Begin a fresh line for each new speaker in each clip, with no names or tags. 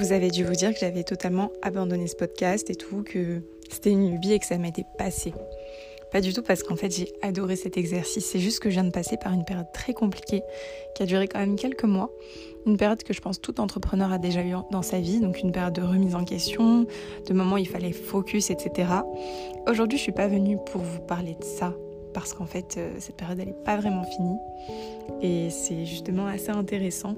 vous avez dû vous dire que j'avais totalement abandonné ce podcast et tout, que c'était une lubie et que ça m'était passé. Pas du tout parce qu'en fait j'ai adoré cet exercice. C'est juste que je viens de passer par une période très compliquée qui a duré quand même quelques mois. Une période que je pense tout entrepreneur a déjà eu dans sa vie, donc une période de remise en question, de moments où il fallait focus, etc. Aujourd'hui je suis pas venue pour vous parler de ça parce qu'en fait euh, cette période elle n'est pas vraiment finie et c'est justement assez intéressant.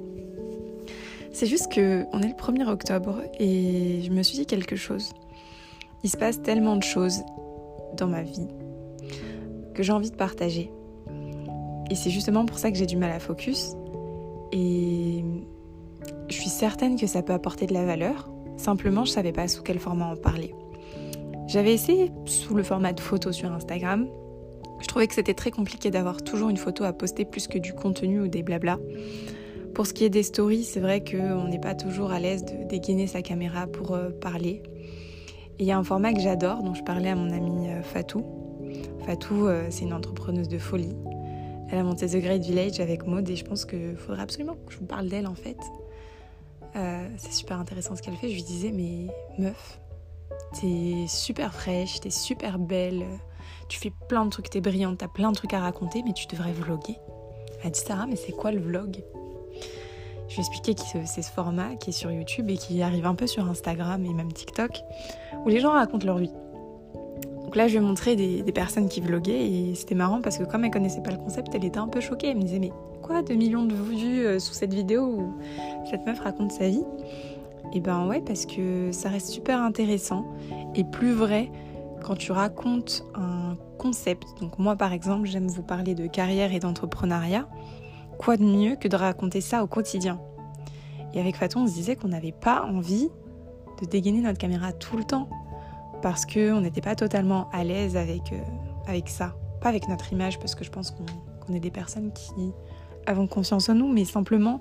C'est juste que on est le 1er octobre et je me suis dit quelque chose. Il se passe tellement de choses dans ma vie que j'ai envie de partager. Et c'est justement pour ça que j'ai du mal à focus. Et je suis certaine que ça peut apporter de la valeur. Simplement, je savais pas sous quel format en parler. J'avais essayé sous le format de photo sur Instagram. Je trouvais que c'était très compliqué d'avoir toujours une photo à poster plus que du contenu ou des blabla. Pour ce qui est des stories, c'est vrai qu'on n'est pas toujours à l'aise de dégainer sa caméra pour euh, parler. Il y a un format que j'adore, dont je parlais à mon amie euh, Fatou, Fatou, euh, c'est une entrepreneuse de folie. Elle a monté The Great Village avec Maud et je pense qu'il faudrait absolument que je vous parle d'elle en fait. C'est super intéressant ce qu'elle fait. Je lui disais, mais meuf, t'es super fraîche, t'es super belle, tu fais plein de trucs, t'es brillante, t'as plein de trucs à raconter, mais tu devrais vlogger. Elle a dit, Sarah, mais c'est quoi le vlog? Je lui ai expliqué que c'est ce format qui est sur YouTube et qui arrive un peu sur Instagram et même TikTok, où les gens racontent leur vie. Donc là, je lui ai montré des, personnes qui vloguaient et c'était marrant parce que comme elle connaissait pas le concept, elle était un peu choquée. Elle me disait mais quoi, 2 millions de vues euh, sous cette vidéo où cette meuf raconte sa vie? Et ben ouais, parce que ça reste super intéressant et plus vrai quand tu racontes un concept. Donc moi par exemple, j'aime vous parler de carrière et d'entrepreneuriat. Quoi de mieux que de raconter ça au quotidien Et avec Fatou, on se disait qu'on n'avait pas envie de dégainer notre caméra tout le temps parce qu'on n'était pas totalement à l'aise avec, euh, avec ça. Pas avec notre image, parce que je pense qu'on est des personnes qui avons confiance en nous, mais simplement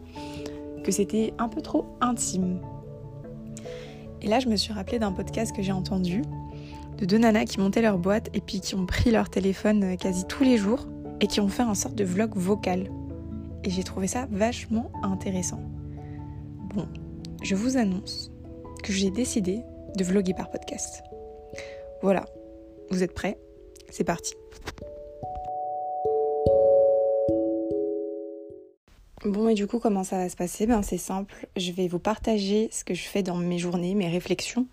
que c'était un peu trop intime. Et là, je me suis rappelé d'un podcast que j'ai entendu de deux nanas qui montaient leur boîte et puis qui ont pris leur téléphone euh, quasi tous les jours et qui ont fait un sorte de vlog vocal. Et j'ai trouvé ça vachement intéressant. Bon, je vous annonce que j'ai décidé de vloguer par podcast. Voilà, vous êtes prêts? C'est parti. Bon et du coup comment ça va se passer? Ben c'est simple, je vais vous partager ce que je fais dans mes journées, mes réflexions,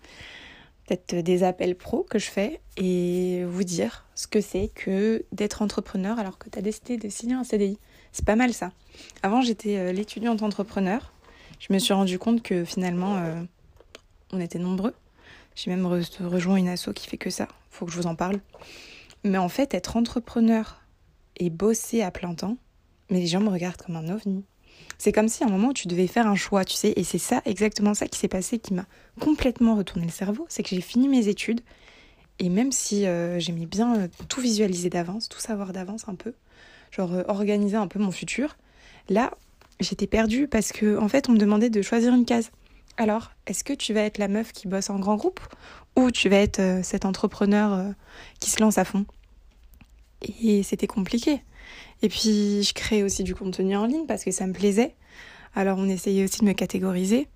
des appels pro que je fais et vous dire ce que c'est que d'être entrepreneur alors que tu as décidé de signer un CDI. C'est pas mal ça. Avant j'étais euh, l'étudiante entrepreneur, je me suis rendu compte que finalement euh, on était nombreux j'ai même rejoint une asso qui fait que ça. Faut que je vous en parle. Mais en fait, être entrepreneur et bosser à plein temps, mais les gens me regardent comme un ovni. C'est comme si à un moment tu devais faire un choix, tu sais, et c'est ça, exactement ça qui s'est passé, qui m'a complètement retourné le cerveau. C'est que j'ai fini mes études, et même si euh, j'aimais bien euh, tout visualiser d'avance, tout savoir d'avance un peu, genre euh, organiser un peu mon futur, là, j'étais perdue parce que en fait, on me demandait de choisir une case. Alors, est-ce que tu vas être la meuf qui bosse en grand groupe ou tu vas être cet entrepreneur qui se lance à fond? Et c'était compliqué. Et puis, je crée aussi du contenu en ligne parce que ça me plaisait. Alors, on essayait aussi de me catégoriser.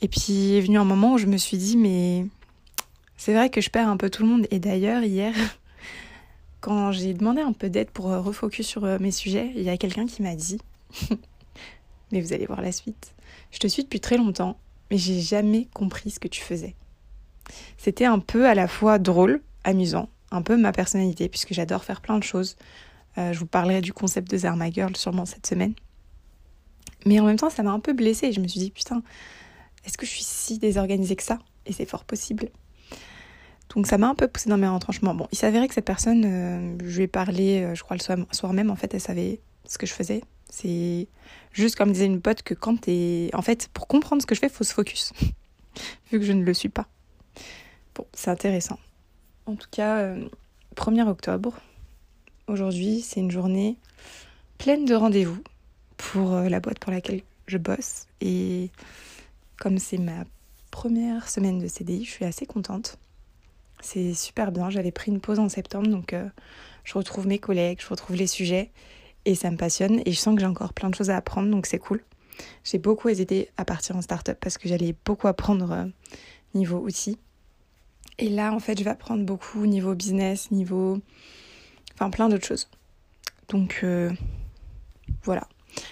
Et puis, est venu un moment où je me suis dit, mais c'est vrai que je perds un peu tout le monde. Et d'ailleurs, hier, quand j'ai demandé un peu d'aide pour euh, refocus sur mes sujets, il y a quelqu'un qui m'a dit, mais vous allez voir la suite, je te suis depuis très longtemps mais j'ai jamais compris ce que tu faisais. C'était un peu à la fois drôle, amusant, un peu ma personnalité, puisque j'adore faire plein de choses. Euh, je vous parlerai du concept de Zerma Girl sûrement cette semaine. Mais en même temps, ça m'a un peu blessée. Je me suis dit, putain, est-ce que je suis si désorganisée que ça? Et c'est fort possible. Donc ça m'a un peu poussé dans mes retranchements. Bon, il s'avérait que cette personne, euh, je lui ai parlé, euh, je crois, le soir même, en fait, elle savait ce que je faisais. C'est juste comme disait une pote que quand t'es... En fait, pour comprendre ce que je fais, faut se focus. Vu que je ne le suis pas. Bon, c'est intéressant. En tout cas, 1er euh, octobre. Aujourd'hui, c'est une journée pleine de rendez-vous pour euh, la boîte pour laquelle je bosse. Et comme c'est ma première semaine de CDI, je suis assez contente. C'est super bien. J'avais pris une pause en septembre, donc euh, je retrouve mes collègues, je retrouve les sujets et ça me passionne et je sens que j'ai encore plein de choses à apprendre donc c'est cool. J'ai beaucoup hésité à partir en start-up parce que j'allais beaucoup apprendre niveau outils. Et là, en fait, je vais apprendre beaucoup niveau business, niveau. Enfin, plein d'autres choses. Donc, voilà.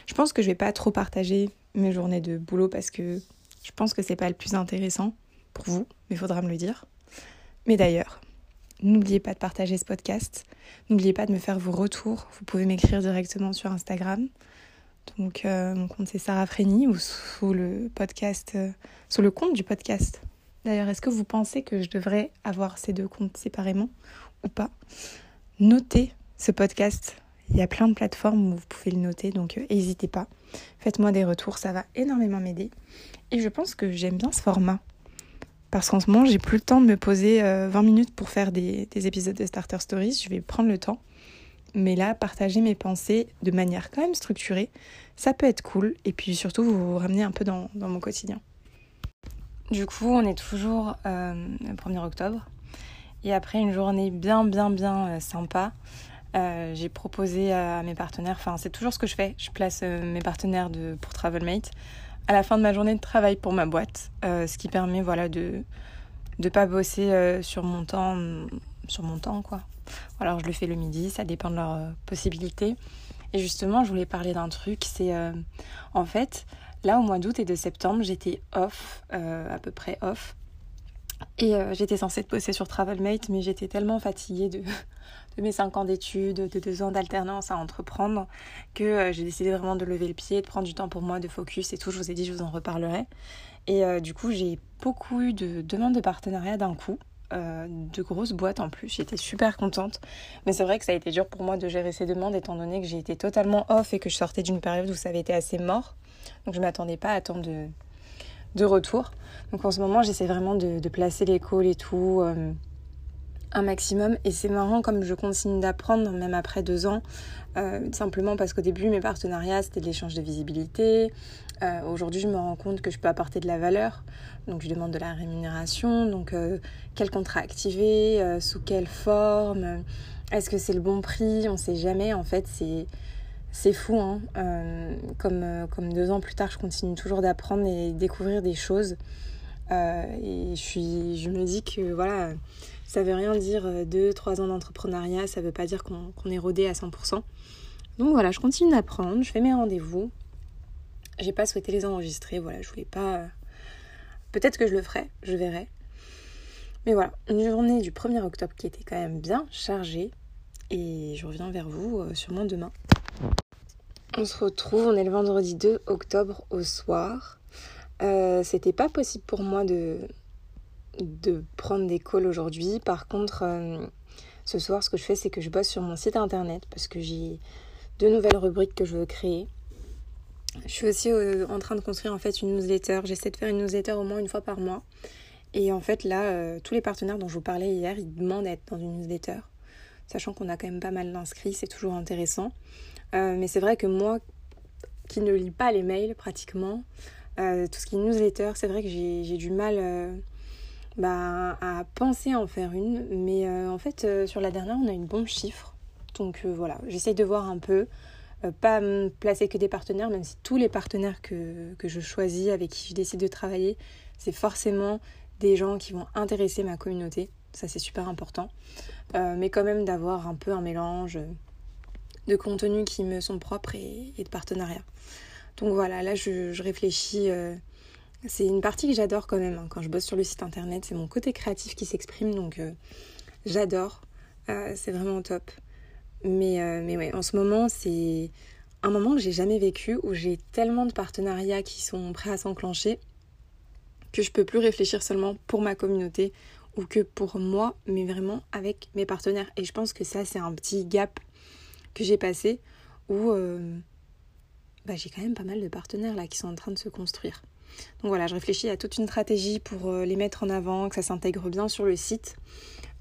Je pense que je vais pas trop partager mes journées de boulot parce que je pense que c'est pas le plus intéressant pour vous, mais il faudra me le dire. Mais d'ailleurs, n'oubliez pas de partager ce podcast. N'oubliez pas de me faire vos retours. Vous pouvez m'écrire directement sur Instagram. Donc euh, mon compte c'est Sarah Frény ou sous le podcast, euh, sous le compte du podcast. D'ailleurs, est-ce que vous pensez que je devrais avoir ces deux comptes séparément ou pas? Notez ce podcast il y a plein de plateformes où vous pouvez le noter, donc euh, n'hésitez pas. Faites-moi des retours, ça va énormément m'aider. Et je pense que j'aime bien ce format. Parce qu'en ce moment, j'ai plus le temps de me poser 20 euh, minutes pour faire des, épisodes de Starter Stories. Je vais prendre le temps. Mais là, partager mes pensées de manière quand même structurée, ça peut être cool. Et puis surtout, vous ramenez un peu dans, mon quotidien. Du coup, on est toujours euh, le 1er octobre. Et après une journée bien, bien, bien sympa, euh, j'ai proposé à mes partenaires, enfin c'est toujours ce que je fais, je place euh, mes partenaires de, pour Travelmate à la fin de ma journée de travail pour ma boîte, euh, ce qui permet voilà de ne pas bosser sur mon temps, sur mon temps quoi. Alors je le fais le midi, ça dépend de leurs possibilités. Et justement, je voulais parler d'un truc, c'est en fait là au mois d'août et de septembre, j'étais off, à peu près off. Et j'étais censée bosser sur Travelmate, mais j'étais tellement fatiguée de, mes 5 ans d'études, de 2 ans d'alternance à entreprendre, que euh, j'ai décidé vraiment de lever le pied, de prendre du temps pour moi, de focus et tout. Je vous ai dit, je vous en reparlerai. Et euh, du coup, j'ai beaucoup eu de demandes de partenariat d'un coup. Euh, de grosses boîtes en plus, j'étais super contente. Mais c'est vrai que ça a été dur pour moi de gérer ces demandes étant donné que j'ai été totalement off et que je sortais d'une période où ça avait été assez mort. Donc je ne m'attendais pas à tant de, de retour. Donc en ce moment, j'essaie vraiment de, placer les calls et tout un maximum. Et c'est marrant comme je continue d'apprendre, même après deux ans, euh, simplement parce qu'au début, mes partenariats, c'était de l'échange de visibilité. Euh, aujourd'hui, je me rends compte que je peux apporter de la valeur. Donc, je demande de la rémunération. Donc, euh, quel contrat activer Sous quelle forme Est-ce que c'est le bon prix? On ne sait jamais. En fait, c'est... C'est fou, hein. comme, comme deux ans plus tard, je continue toujours d'apprendre et découvrir des choses. et je, suis, je me dis que voilà, ça veut rien dire 2-3 euh, ans d'entrepreneuriat, ça veut pas dire qu'on est rodé à 100%. Donc voilà, je continue d'apprendre, je fais mes rendez-vous. J'ai pas souhaité les enregistrer, voilà, je voulais pas. Euh, peut-être que je le ferai, je verrai. Mais voilà, une journée du 1er octobre qui était quand même bien chargée. Et je reviens vers vous euh, sûrement demain. On se retrouve, on est le vendredi 2 octobre au soir. C'était pas possible pour moi de, prendre des calls aujourd'hui. Par contre, euh, ce soir, ce que je fais, c'est que je bosse sur mon site internet parce que j'ai deux nouvelles rubriques que je veux créer. Je suis aussi euh, en train de construire en fait une newsletter. J'essaie de faire une newsletter au moins une fois par mois. Et en fait, là, euh, tous les partenaires dont je vous parlais hier, ils demandent d'être dans une newsletter. Sachant qu'on a quand même pas mal d'inscrits, c'est toujours intéressant. Mais c'est vrai que moi, qui ne lis pas les mails pratiquement, tout ce qui est newsletter, c'est vrai que j'ai du mal bah, à penser à en faire une. Mais euh, en fait, euh, sur la dernière, on a une bon chiffre. Donc euh, voilà, j'essaye de voir un peu. pas me placer que des partenaires, même si tous les partenaires que, que je choisis, avec qui je décide de travailler, c'est forcément des gens qui vont intéresser ma communauté. Ça, c'est super important. mais quand même d'avoir un peu un mélange de contenus qui me sont propres et, de partenariats. Donc voilà, là, je, réfléchis c'est une partie que j'adore quand même. Hein. Quand je bosse sur le site internet, c'est mon côté créatif qui s'exprime, donc euh, j'adore. Euh, c'est vraiment top. Mais, euh, mais ouais, en ce moment, c'est un moment que j'ai jamais vécu où j'ai tellement de partenariats qui sont prêts à s'enclencher que je peux plus réfléchir seulement pour ma communauté ou que pour moi, mais vraiment avec mes partenaires. Et je pense que ça, c'est un petit gap que j'ai passé où bah, j'ai quand même pas mal de partenaires là qui sont en train de se construire. Donc voilà, je réfléchis à toute une stratégie pour euh, les mettre en avant, que ça s'intègre bien sur le site.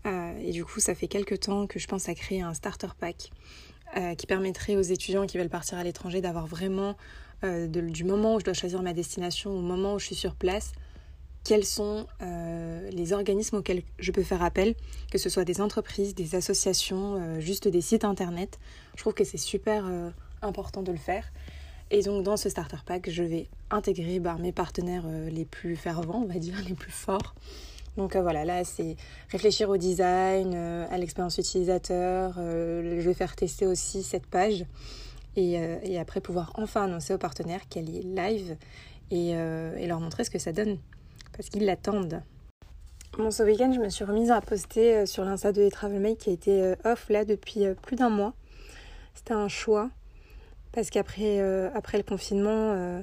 Euh, et du coup, ça fait quelques temps que je pense à créer un starter pack euh, qui permettrait aux étudiants qui veulent partir à l'étranger d'avoir vraiment, du moment où je dois choisir ma destination au moment où je suis sur place, quels sont les organismes auxquels je peux faire appel, que ce soit des entreprises, des associations, juste des sites internet. Je trouve que c'est super important de le faire. Et donc dans ce starter pack, je vais intégrer bah, mes partenaires euh, les plus fervents, on va dire, les plus forts. Donc euh, voilà, là c'est réfléchir au design, euh, à l'expérience utilisateur. je vais faire tester aussi cette page et, après pouvoir enfin annoncer aux partenaires qu'elle est live et, leur montrer ce que ça donne parce qu'ils l'attendent. Bon, ce week-end, je me suis remise à poster sur l'Insta de Travelmate qui a été off là depuis plus d'un mois. C'était un choix parce qu'après euh, après le confinement, euh,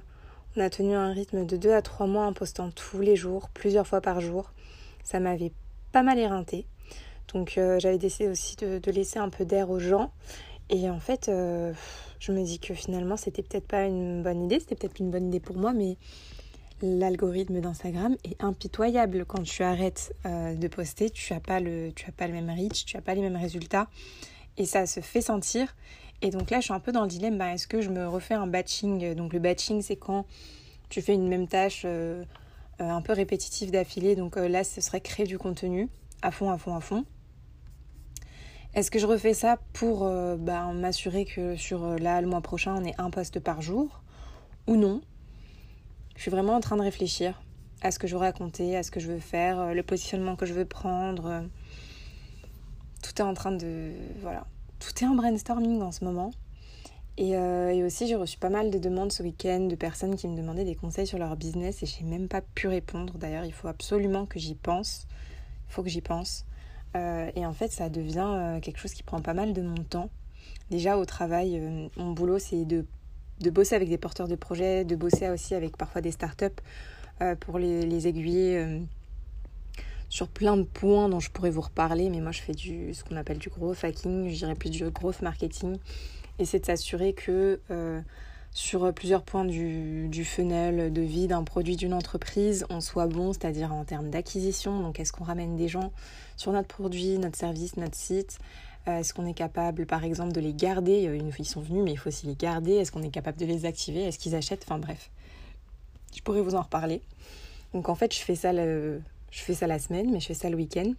on a tenu un rythme de 2 à 3 mois en postant tous les jours, plusieurs fois par jour. Ça m'avait pas mal éreinté. Donc euh, j'avais décidé aussi de, laisser un peu d'air aux gens. Et en fait, je me dis que finalement, c'était peut-être pas une bonne idée, c'était peut-être une bonne idée pour moi, mais l'algorithme d'Instagram est impitoyable. Quand tu arrêtes de poster, tu n'as pas, le, pas le même reach, tu n'as pas les mêmes résultats. Et ça se fait sentir. Et donc là, je suis un peu dans le dilemme, bah, est-ce que je me refais un batching? Donc le batching, c'est quand tu fais une même tâche euh, euh, un peu répétitive d'affilée. Donc euh, là, ce serait créer du contenu à fond, à fond, à fond. Est-ce que je refais ça pour bah, m'assurer que sur là, le mois prochain, on est un poste par jour ou non? Je suis vraiment en train de réfléchir à ce que je veux raconter, à ce que je veux faire, le positionnement que je veux prendre. Tout est en train de... Voilà, tout est en brainstorming en ce moment. Euh, et, aussi, j'ai reçu pas mal de demandes ce week-end de personnes qui me demandaient des conseils sur leur business et j'ai même pas pu répondre. D'ailleurs, il faut absolument que j'y pense. Il faut que j'y pense. Euh, et en fait, ça devient euh, quelque chose qui prend pas mal de mon temps. Déjà au travail, mon boulot, c'est de, de, bosser avec des porteurs de projets, de bosser aussi avec parfois des startups pour les, aiguiller sur plein de points dont je pourrais vous reparler, mais moi je fais du, ce qu'on appelle du growth hacking, je dirais plus du growth marketing, et c'est de s'assurer que euh, sur plusieurs points du, funnel de vie d'un produit d'une entreprise, on soit bon, c'est-à-dire en termes d'acquisition, donc est-ce qu'on ramène des gens sur notre produit, notre service, notre site euh, Est-ce qu'on est capable, par exemple, de les garder fois ils sont venus, mais il faut aussi les garder? Est-ce qu'on est capable de les activer? Est-ce qu'ils achètent? Enfin bref, je pourrais vous en reparler. Donc en fait, je fais ça la semaine, mais je fais ça le week-end.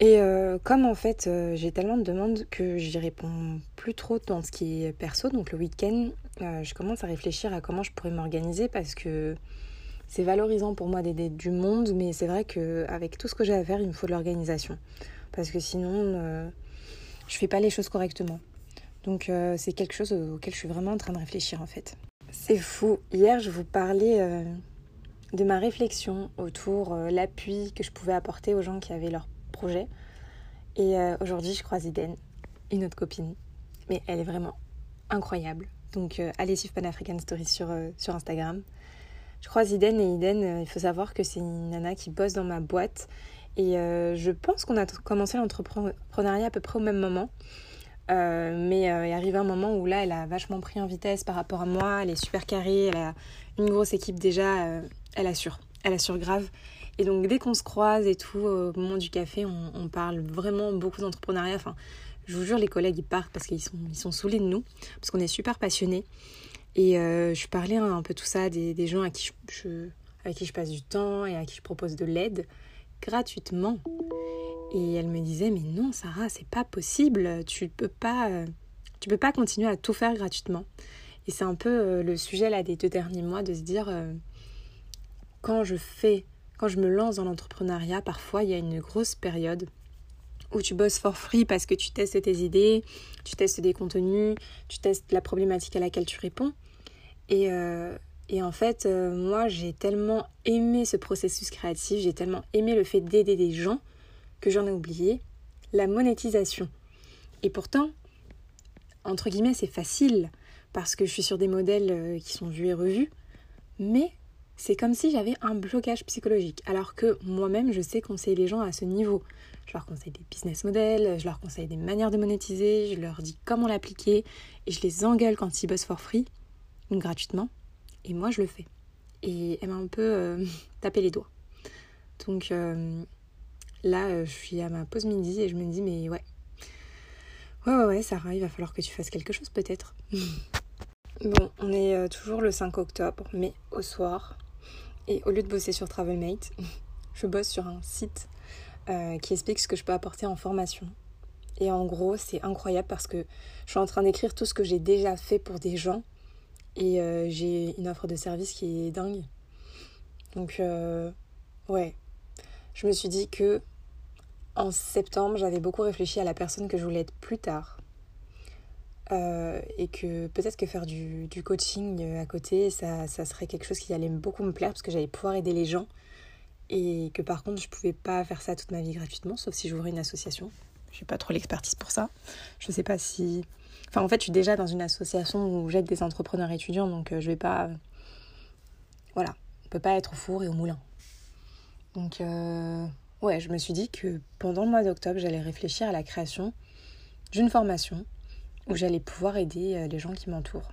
Et euh, comme en fait euh, j'ai tellement de demandes que j'y réponds plus trop dans ce qui est perso, donc le week-end, euh, je commence à réfléchir à comment je pourrais m'organiser parce que c'est valorisant pour moi d'aider du monde, mais c'est vrai qu'avec tout ce que j'ai à faire, il me faut de l'organisation. Parce que sinon, je fais pas les choses correctement. Donc c'est quelque chose auquel je suis vraiment en train de réfléchir en fait. C'est fou. Hier, je vous parlais de ma réflexion autour euh, l'appui que je pouvais apporter aux gens qui avaient leur projet. Et euh, aujourd'hui, je croise Eden, une autre copine. Mais elle est vraiment incroyable. Donc euh, allez suivre Pan African Stories sur, sur Instagram. Je croise Eden et Eden, il faut savoir que c'est une nana qui bosse dans ma boîte. Et je pense qu'on a commencé l'entrepreneuriat à peu près au même moment. mais il est arrivé un moment où là, elle a vachement pris en vitesse par rapport à moi. Elle est super carrée, elle a une grosse équipe déjà elle assure, elle assure grave. Et donc dès qu'on se croise et tout, au moment du café, on, parle vraiment beaucoup d'entrepreneuriat. Enfin, je vous jure, les collègues, ils partent parce qu'ils sont, ils sont saoulés de nous, parce qu'on est super passionnés. Et euh, je parlais un, peu tout ça des, des gens à qui je, avec qui je passe du temps et à qui je propose de l'aide gratuitement. Et elle me disait, mais non, Sarah, c'est pas possible, tu peux pas, tu peux pas continuer à tout faire gratuitement. Et c'est un peu euh, le sujet là des deux derniers mois de se dire, euh, quand je fais, quand je me lance dans l'entrepreneuriat, parfois il y a une grosse période où tu bosses for free parce que tu testes tes idées, tu testes des contenus, tu testes la problématique à laquelle tu réponds. Et, euh, et en fait, euh, moi, j'ai tellement aimé ce processus créatif, j'ai tellement aimé le fait d'aider des gens que j'en ai oublié la monétisation. Et pourtant, entre guillemets, c'est facile parce que je suis sur des modèles euh, qui sont vus et revus, mais c'est comme si j'avais un blocage psychologique. Alors que moi-même, je sais conseiller les gens à ce niveau. Je leur conseille des business models, je leur conseille des manières de monétiser, je leur dis comment l'appliquer et je les engueule quand ils bossent for free, gratuitement. Et moi, je le fais. Et elle m'a un peu euh, tapé les doigts. Donc euh, là, euh, je suis à ma pause midi et je me dis, mais ouais. Ouais, ouais, ouais, Sarah, il va falloir que tu fasses quelque chose peut-être. bon, on est toujours le 5 octobre, mais au soir, et au lieu de bosser sur Travelmate, je bosse sur un site qui explique ce que je peux apporter en formation. Et en gros, c'est incroyable parce que je suis en train d'écrire tout ce que j'ai déjà fait pour des gens Et euh, j'ai une offre de service qui est dingue. Donc, euh, ouais. Je me suis dit que en septembre, j'avais beaucoup réfléchi à la personne que je voulais être plus tard. Euh, et que peut-être que faire du, du, coaching à côté, ça, ça serait quelque chose qui allait beaucoup me plaire parce que j'allais pouvoir aider les gens. Et que par contre, je pouvais pas faire ça toute ma vie gratuitement, sauf si j'ouvrais une association. J'ai pas trop l'expertise pour ça. Je sais pas si Enfin, en fait, je suis déjà dans une association où j'aide des entrepreneurs étudiants, donc euh, je vais pas. Voilà, on peut pas être au four et au moulin. Donc, euh, ouais, je me suis dit que pendant le mois d'octobre, j'allais réfléchir à la création d'une formation où j'allais pouvoir aider euh, les gens qui m'entourent.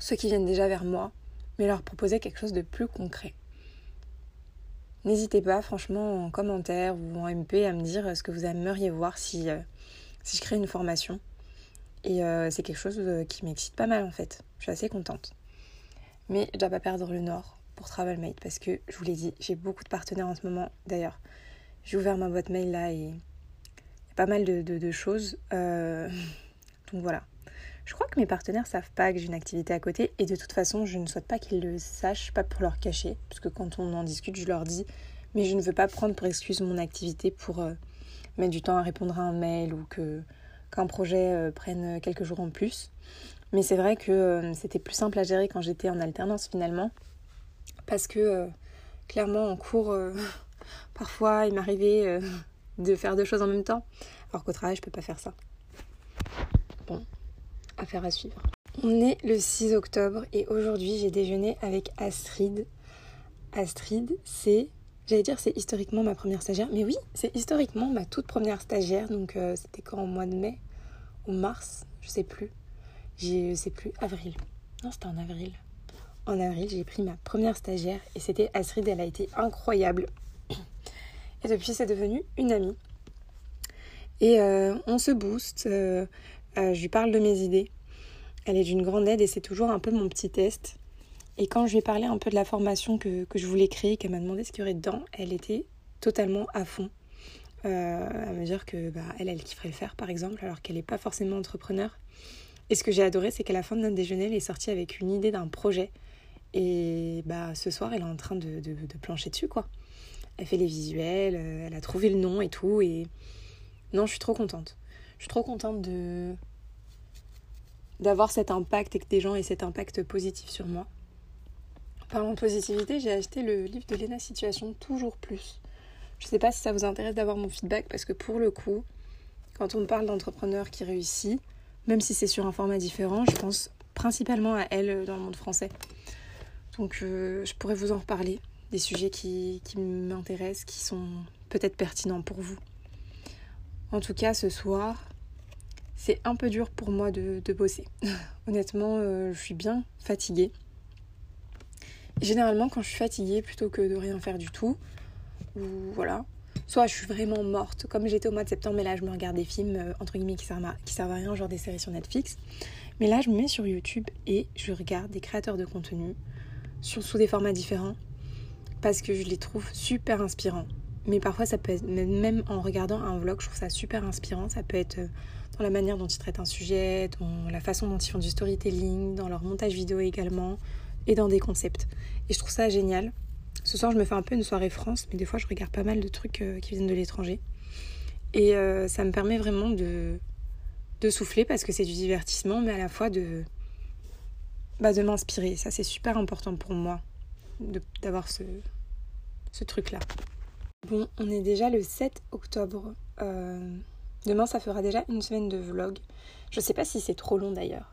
Ceux qui viennent déjà vers moi, mais leur proposer quelque chose de plus concret. N'hésitez pas, franchement, en commentaire ou en MP, à me dire ce que vous aimeriez voir si, si je crée une formation. Et euh, c'est quelque chose euh, qui m'excite pas mal en fait. Je suis assez contente. Mais je dois pas perdre le nord pour TravelMate parce que je vous l'ai dit, j'ai beaucoup de partenaires en ce moment. D'ailleurs, j'ai ouvert ma boîte mail là et il y a pas mal de, choses. Euh, donc voilà. Je crois que mes partenaires savent pas que j'ai une activité à côté et de toute façon, je ne souhaite pas qu'ils le sachent, pas pour leur cacher, parce que quand on en discute, je leur dis, mais je ne veux pas prendre pour excuse mon activité pour mettre du temps à répondre à un mail ou que qu'un projet euh, prenne quelques jours en plus. Mais c'est vrai que euh, c'était plus simple à gérer quand j'étais en alternance finalement. Parce que euh, clairement en cours, parfois il m'arrivait de faire deux choses en même temps. Alors qu'au travail, je peux pas faire ça. Bon, affaire à suivre. On est le 6 octobre et aujourd'hui j'ai déjeuné avec Astrid. Astrid, c'est J'allais dire c'est historiquement ma première stagiaire, mais oui, c'est historiquement ma toute première stagiaire, donc euh, c'était quand au mois de mai? Ou mars, je sais plus. Je sais plus, avril. Non, c'était en avril. En avril, j'ai pris ma première stagiaire et c'était Astrid, elle a été incroyable. Et depuis, c'est devenu une amie. Et euh, on se booste, euh, je lui parle de mes idées. Elle est d'une grande aide et c'est toujours un peu mon petit test. Et quand je lui ai parlé un peu de la formation que, je voulais créer, qu'elle m'a demandé ce qu'il y aurait dedans, elle était totalement à fond. Euh, à me dire que bah, elle, elle kifferait le faire par exemple, alors qu'elle n'est pas forcément entrepreneur. Et ce que j'ai adoré, c'est qu'à la fin de notre déjeuner, elle est sortie avec une idée d'un projet. Et bah, ce soir, elle est en train de, de, plancher dessus, quoi. Elle fait les visuels, euh, elle a trouvé le nom et tout. Et non, je suis trop contente. Suis trop contente de d'avoir cet impact et que des gens aient cet impact positif sur moi. Parlant de positivité, j'ai acheté le livre de Lena Situation Toujours Plus. Je ne sais pas si ça vous intéresse d'avoir mon feedback parce que pour le coup, quand on parle d'entrepreneur qui réussit, même si c'est sur un format différent, je pense principalement à elle dans le monde français. Donc euh, je pourrais vous en reparler, des sujets qui m'intéressent, qui sont peut-être pertinents pour vous. En tout cas, ce soir, c'est un peu dur pour moi de, bosser. Honnêtement, euh, je suis bien fatiguée. Généralement, quand je suis fatiguée, plutôt que de rien faire du tout, ou voilà, soit je suis vraiment morte, comme j'étais au mois de septembre, mais là je me regarde des films euh, entre guillemets qui servent, à, qui servent à rien, genre des séries sur Netflix. Mais là, je me mets sur YouTube et je regarde des créateurs de contenu sur, sous des formats différents parce que je les trouve super inspirants. Mais parfois, ça peut être, même en regardant un vlog, je trouve ça super inspirant. Ça peut être euh, dans la manière dont ils traitent un sujet, dans la façon dont ils font du storytelling, dans leur montage vidéo également, et dans des concepts. Et je trouve ça génial. Ce soir, je me fais un peu une soirée France, mais des fois, je regarde pas mal de trucs euh, qui viennent de l'étranger. Et euh, ça me permet vraiment de, de souffler parce que c'est du divertissement, mais à la fois de, bah, de m'inspirer. Ça, c'est super important pour moi d'avoir ce, ce truc-là. Bon, on est déjà le 7 octobre. Euh, demain, ça fera déjà une semaine de vlog. Je sais pas si c'est trop long d'ailleurs.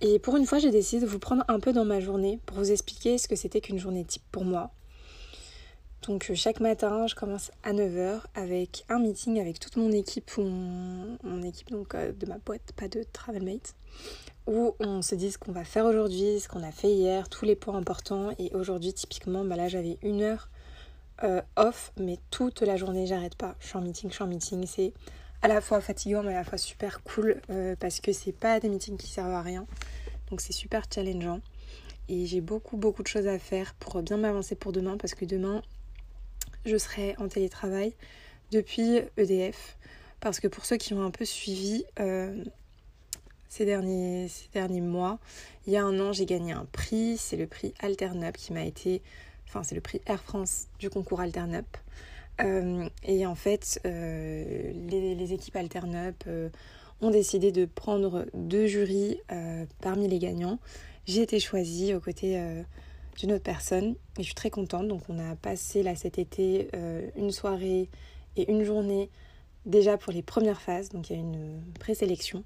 Et pour une fois, j'ai décidé de vous prendre un peu dans ma journée pour vous expliquer ce que c'était qu'une journée type pour moi. Donc euh, chaque matin, je commence à 9h avec un meeting avec toute mon équipe, mon, équipe donc euh, de ma boîte, pas de Travelmate, où on se dit ce qu'on va faire aujourd'hui, ce qu'on a fait hier, tous les points importants. Et aujourd'hui, typiquement, bah là j'avais une heure euh, off, mais toute la journée, j'arrête pas. Je suis en meeting, je suis en meeting. C'est à la fois fatigant mais à la fois super cool euh, parce que c'est pas des meetings qui servent à rien. Donc c'est super challengeant. Et j'ai beaucoup beaucoup de choses à faire pour bien m'avancer pour demain parce que demain je serai en télétravail depuis EDF. Parce que pour ceux qui ont un peu suivi, euh, ces derniers, ces derniers mois. Il y a un an, j'ai gagné un prix, c'est le prix Alternup qui m'a été, enfin c'est le prix Air France du concours Alternup. Euh, et en fait, euh, les, équipes Alternup euh, ont décidé de prendre deux jurys parmi les gagnants. J'ai été choisie aux côtés d'une autre personne et je suis très contente. Donc on a passé là cet été une soirée et une journée déjà pour les premières phases. Donc il y a une présélection.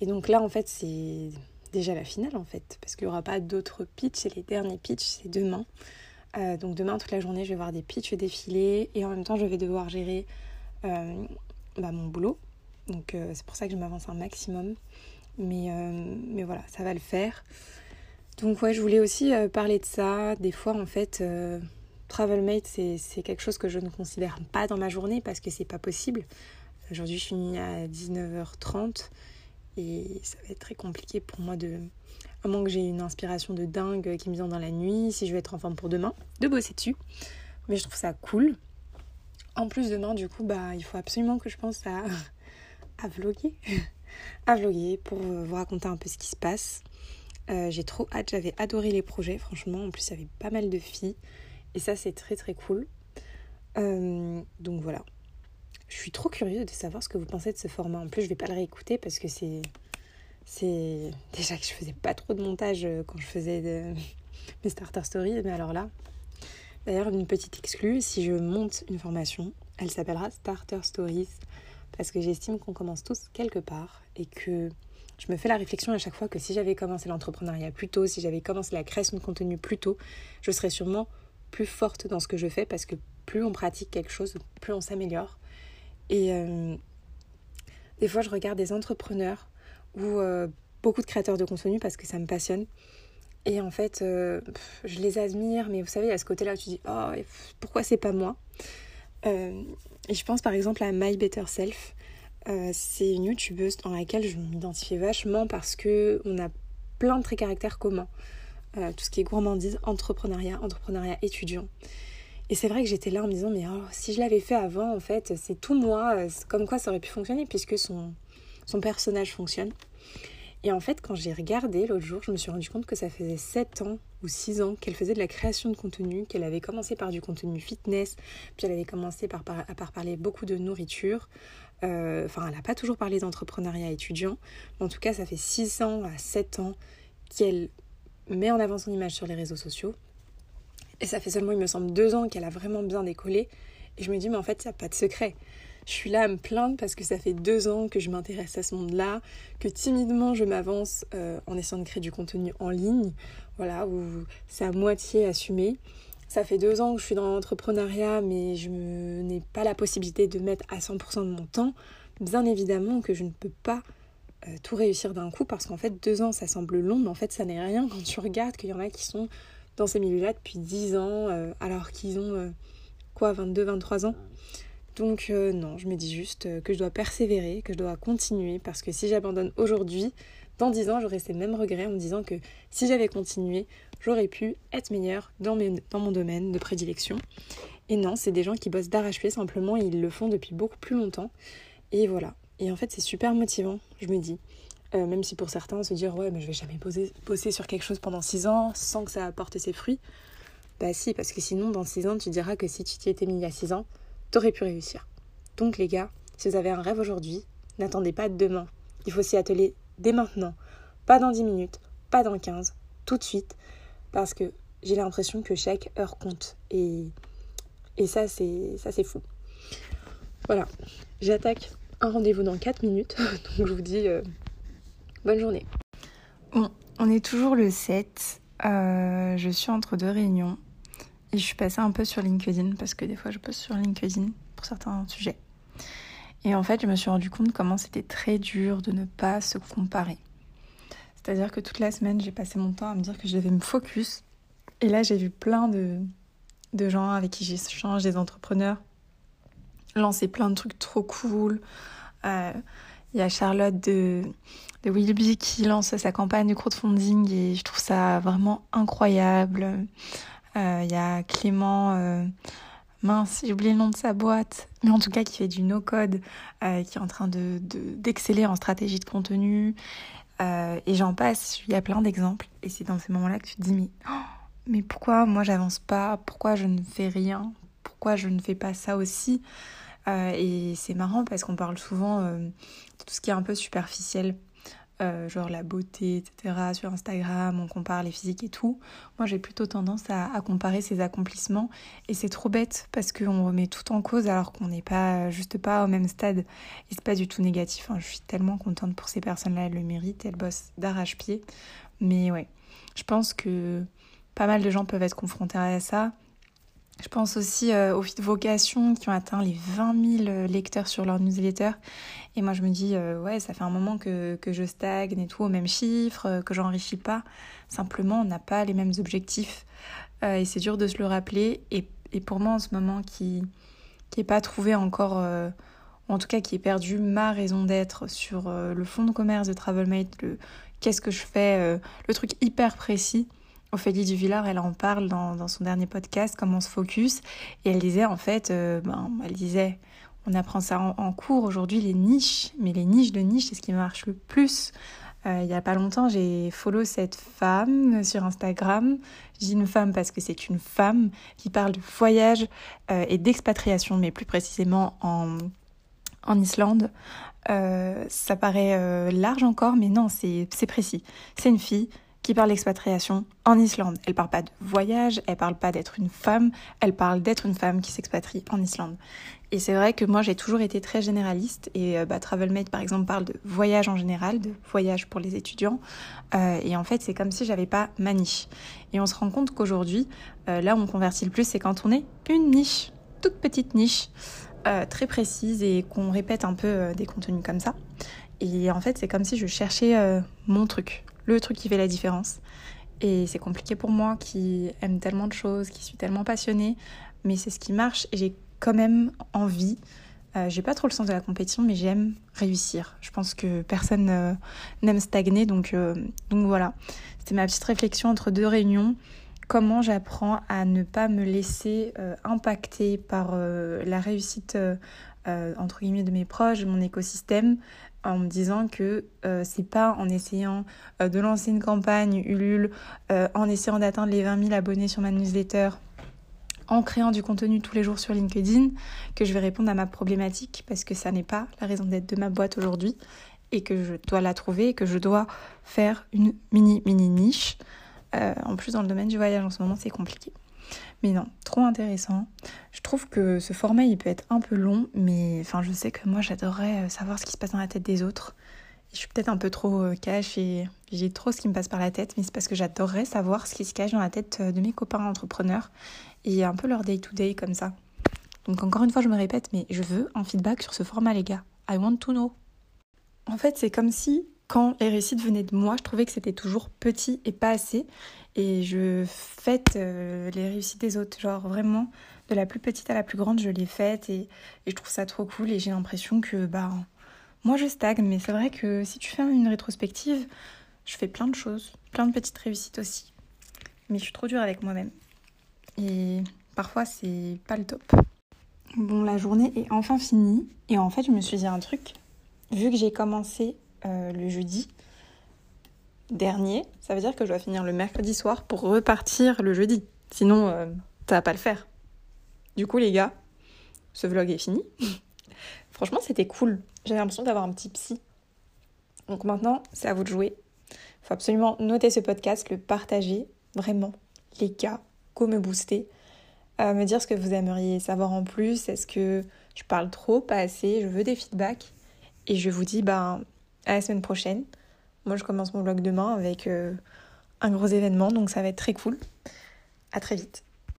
Et donc là en fait c'est déjà la finale en fait parce qu'il n'y aura pas d'autres pitchs et les derniers pitchs c'est demain. Euh, donc demain, toute la journée, je vais voir des pitchs défiler et en même temps, je vais devoir gérer euh, bah, mon boulot. Donc euh, c'est pour ça que je m'avance un maximum. Mais, mais voilà, ça va le faire. Donc ouais, je voulais aussi parler de ça. Des fois, en fait, Travelmate, c'est quelque chose que je ne considère pas dans ma journée parce que c'est pas possible. Aujourd'hui, je finis à 19h30 et ça va être très compliqué pour moi de, à que j'ai une inspiration de dingue qui me vient dans la nuit, si je vais être en forme pour demain, de bosser dessus. Mais je trouve ça cool. En plus, demain, du coup, bah, il faut absolument que je pense à, à vloguer. à vloguer pour vous raconter un peu ce qui se passe. Euh, j'ai trop hâte, j'avais adoré les projets, franchement. En plus, il y avait pas mal de filles. Et ça, c'est très très cool. Euh, donc voilà. Je suis trop curieuse de savoir ce que vous pensez de ce format. En plus, je vais pas le réécouter parce que c'est c'est déjà que je faisais pas trop de montage euh, quand je faisais mes starter stories, mais alors là, d'ailleurs une petite exclue, si je monte une formation, elle s'appellera Starter Stories parce que j'estime qu'on commence tous quelque part et que je me fais la réflexion à chaque fois que si j'avais commencé l'entrepreneuriat plus tôt, si j'avais commencé la création de contenu plus tôt, je serais sûrement plus forte dans ce que je fais parce que plus on pratique quelque chose, plus on s'améliore. Et euh, des fois, je regarde des entrepreneurs ou euh, beaucoup de créateurs de contenu parce que ça me passionne. Et en fait, euh, je les admire, mais vous savez, à ce côté-là, tu dis, oh, pourquoi c'est pas moi? Euh, Et je pense par exemple à My Better Self. c'est une youtubeuse dans laquelle je m'identifie vachement parce que on a plein de traits caractères communs. tout ce qui est gourmandise, entrepreneuriat, entrepreneuriat étudiant. Et c'est vrai que j'étais là en me disant, mais oh, si je l'avais fait avant, en fait, c'est tout moi, comme quoi ça aurait pu fonctionner puisque son, son personnage fonctionne. Et en fait, quand j'ai regardé l'autre jour, je me suis rendu compte que ça faisait 7 ans ou 6 ans qu'elle faisait de la création de contenu, qu'elle avait commencé par du contenu fitness, puis elle avait commencé par, par, par parler beaucoup de nourriture. Euh, enfin, elle n'a pas toujours parlé d'entrepreneuriat étudiant, mais en tout cas, ça fait 6 ans à 7 ans qu'elle met en avant son image sur les réseaux sociaux. Et ça fait seulement, il me semble, 2 ans qu'elle a vraiment bien décollé. Et je me dis, mais en fait, n'y a pas de secret. Je suis là à me plaindre parce que ça fait deux ans que je m'intéresse à ce monde-là, que timidement je m'avance euh, en essayant de créer du contenu en ligne, voilà, où c'est à moitié assumé. Ça fait deux ans que je suis dans l'entrepreneuriat, mais je n'ai pas la possibilité de mettre à 100% de mon temps. Bien évidemment que je ne peux pas euh, tout réussir d'un coup parce qu'en fait, deux ans, ça semble long, mais en fait, ça n'est rien quand tu regardes qu'il y en a qui sont dans ces milieux-là depuis dix ans, euh, alors qu'ils ont quoi, 22, 23 ans? Donc euh, non, je me dis juste euh, que je dois persévérer, que je dois continuer, parce que si j'abandonne aujourd'hui, dans 10 ans, j'aurai ces mêmes regrets en me disant que si j'avais continué, j'aurais pu être meilleure dans, dans mon domaine de prédilection. Et non, c'est des gens qui bossent d'arrache-pied, simplement ils le font depuis beaucoup plus longtemps. Et voilà. Et en fait, c'est super motivant, je me dis. Euh, même si pour certains, se dire ouais, mais je vais jamais bosser sur quelque chose pendant 6 ans sans que ça apporte ses fruits. Bah si, parce que sinon, dans 6 ans, tu diras que si tu t'y étais mis il y a 6 ans, t'aurais pu réussir. Donc les gars, si vous avez un rêve aujourd'hui, n'attendez pas demain. Il faut s'y atteler dès maintenant. Pas dans 10 minutes, pas dans 15, tout de suite. Parce que j'ai l'impression que chaque heure compte. Et, et ça, c'est ça c'est fou. Voilà, j'attaque un rendez-vous dans 4 minutes. Donc je vous dis euh, bonne journée.
Bon, on est toujours le 7. Euh, je suis entre deux réunions. Et je suis passée un peu sur LinkedIn parce que des fois je poste sur LinkedIn pour certains sujets. Et en fait, je me suis rendu compte comment c'était très dur de ne pas se comparer. C'est-à-dire que toute la semaine, j'ai passé mon temps à me dire que je devais me focus. Et là, j'ai vu plein de, de gens avec qui j'échange, des entrepreneurs, lancer plein de trucs trop cool. Euh, il y a Charlotte de, de qui lance sa campagne de crowdfunding et je trouve ça vraiment incroyable. Il euh, y a Clément, euh, mince, j'ai oublié le nom de sa boîte, mais en tout cas qui fait du no-code, euh, qui est en train de, d'exceller en stratégie de contenu. Et j'en passe, il y a plein d'exemples. Et c'est dans ces moments-là que tu te dis, mais, oh, pourquoi moi j'avance pas Pourquoi je ne fais rien Pourquoi je ne fais pas ça aussi Et c'est marrant parce qu'on parle souvent de tout ce qui est un peu superficiel. Euh, genre la beauté, etc. Sur Instagram, on compare les physiques et tout. Moi, j'ai plutôt tendance à, comparer ses accomplissements et c'est trop bête parce qu'on remet tout en cause alors qu'on n'est pas juste pas au même stade et c'est pas du tout négatif. Hein. Je suis tellement contente pour ces personnes-là, elles le méritent, elles bossent d'arrache-pied. Mais ouais, je pense que pas mal de gens peuvent être confrontés à ça. Je pense aussi euh, aux vocations qui ont atteint les 20 000 euh, lecteurs sur leur newsletter. Et moi, je me dis, euh, ouais, ça fait un moment que, que, je stagne et tout au même chiffre, que j'enrichis pas. Simplement, on n'a pas les mêmes objectifs. et c'est dur de se le rappeler. Et, et, pour moi, en ce moment, qui n'est pas trouvé encore, ou en tout cas qui est perdu ma raison d'être sur le fonds de commerce de TravelMate, le qu'est-ce que je fais, le truc hyper précis Ophélie Duvillard, elle en parle dans, son dernier podcast, Comment on se focus. Et elle disait, en fait, euh, ben, elle disait, on apprend ça en, cours aujourd'hui, les niches. Mais les niches de niches, c'est ce qui marche le plus. Euh, il n'y a pas longtemps, j'ai follow cette femme sur Instagram. Je dis une femme parce que c'est une femme qui parle de voyage euh, et d'expatriation, mais plus précisément en, en Islande. ça paraît large encore, mais non, c'est précis. C'est une fille, qui parle d'expatriation en Islande. Elle parle pas de voyage, elle parle pas d'être une femme, elle parle d'être une femme qui s'expatrie en Islande. Et c'est vrai que moi j'ai toujours été très généraliste et euh, bah, TravelMate par exemple parle de voyage en général, de voyage pour les étudiants. Euh, et en fait c'est comme si j'avais pas ma niche. Et on se rend compte qu'aujourd'hui, euh, là où on convertit le plus, c'est quand on est une niche, toute petite niche, très précise et qu'on répète un peu des contenus comme ça. Et en fait c'est comme si je cherchais mon truc le truc qui fait la différence. Et c'est compliqué pour moi qui aime tellement de choses, qui suis tellement passionnée, mais c'est ce qui marche et j'ai quand même envie. Euh, j'ai pas trop le sens de la compétition, mais j'aime réussir. Je pense que personne euh, n'aime stagner, donc, euh, donc voilà. C'était ma petite réflexion entre deux réunions. Comment j'apprends à ne pas me laisser impacter par la réussite entre guillemets de mes proches, mon écosystème, en me disant que euh, c'est pas en essayant euh, de lancer une campagne Ulule, euh, en essayant d'atteindre les 20 000 abonnés sur ma newsletter, en créant du contenu tous les jours sur LinkedIn, que je vais répondre à ma problématique parce que ça n'est pas la raison d'être de ma boîte aujourd'hui et que je dois la trouver et que je dois faire une mini mini niche. en plus dans le domaine du voyage en ce moment c'est compliqué. Mais non, trop intéressant. Je trouve que ce format, il peut être un peu long, mais enfin, je sais que moi, j'adorerais euh, savoir ce qui se passe dans la tête des autres. Je suis peut-être un peu trop euh, cash et j'ai trop ce qui me passe par la tête, mais c'est parce que j'adorerais savoir ce qui se cache dans la tête euh, de mes copains entrepreneurs et un peu leur day-to-day -day comme ça. Donc encore une fois, je me répète, mais je veux un feedback sur ce format, les gars. I want to know. En fait, c'est comme si quand les réussites venaient de moi, je trouvais que c'était toujours petit et pas assez et je fête euh, les réussites des autres. Genre vraiment, de la plus petite à la plus grande, je les fête et, et je trouve ça trop cool et j'ai l'impression que bah moi je stagne, mais c'est vrai que si tu fais une rétrospective, je fais plein de choses, plein de petites réussites aussi. Mais je suis trop dure avec moi-même. Et parfois c'est pas le top. Bon, la journée est enfin finie et en fait je me suis dit un truc. Vu que j'ai commencé euh, le jeudi, dernier, ça veut dire que je dois finir le mercredi soir pour repartir le jeudi. Sinon, euh, ça va pas le faire. Du coup, les gars, ce vlog est fini. Franchement, c'était cool. J'avais l'impression d'avoir un petit psy. Donc maintenant, c'est à vous de jouer. Il faut absolument noter ce podcast, le partager. Vraiment, les gars, go me booster. Euh, me dire ce que vous aimeriez savoir en plus. Est-ce que je parle trop, pas assez? Je veux des feedbacks. Et je vous dis ben, à la semaine prochaine. Moi, je commence mon vlog demain avec euh, un gros événement, donc ça va être très cool. À très vite.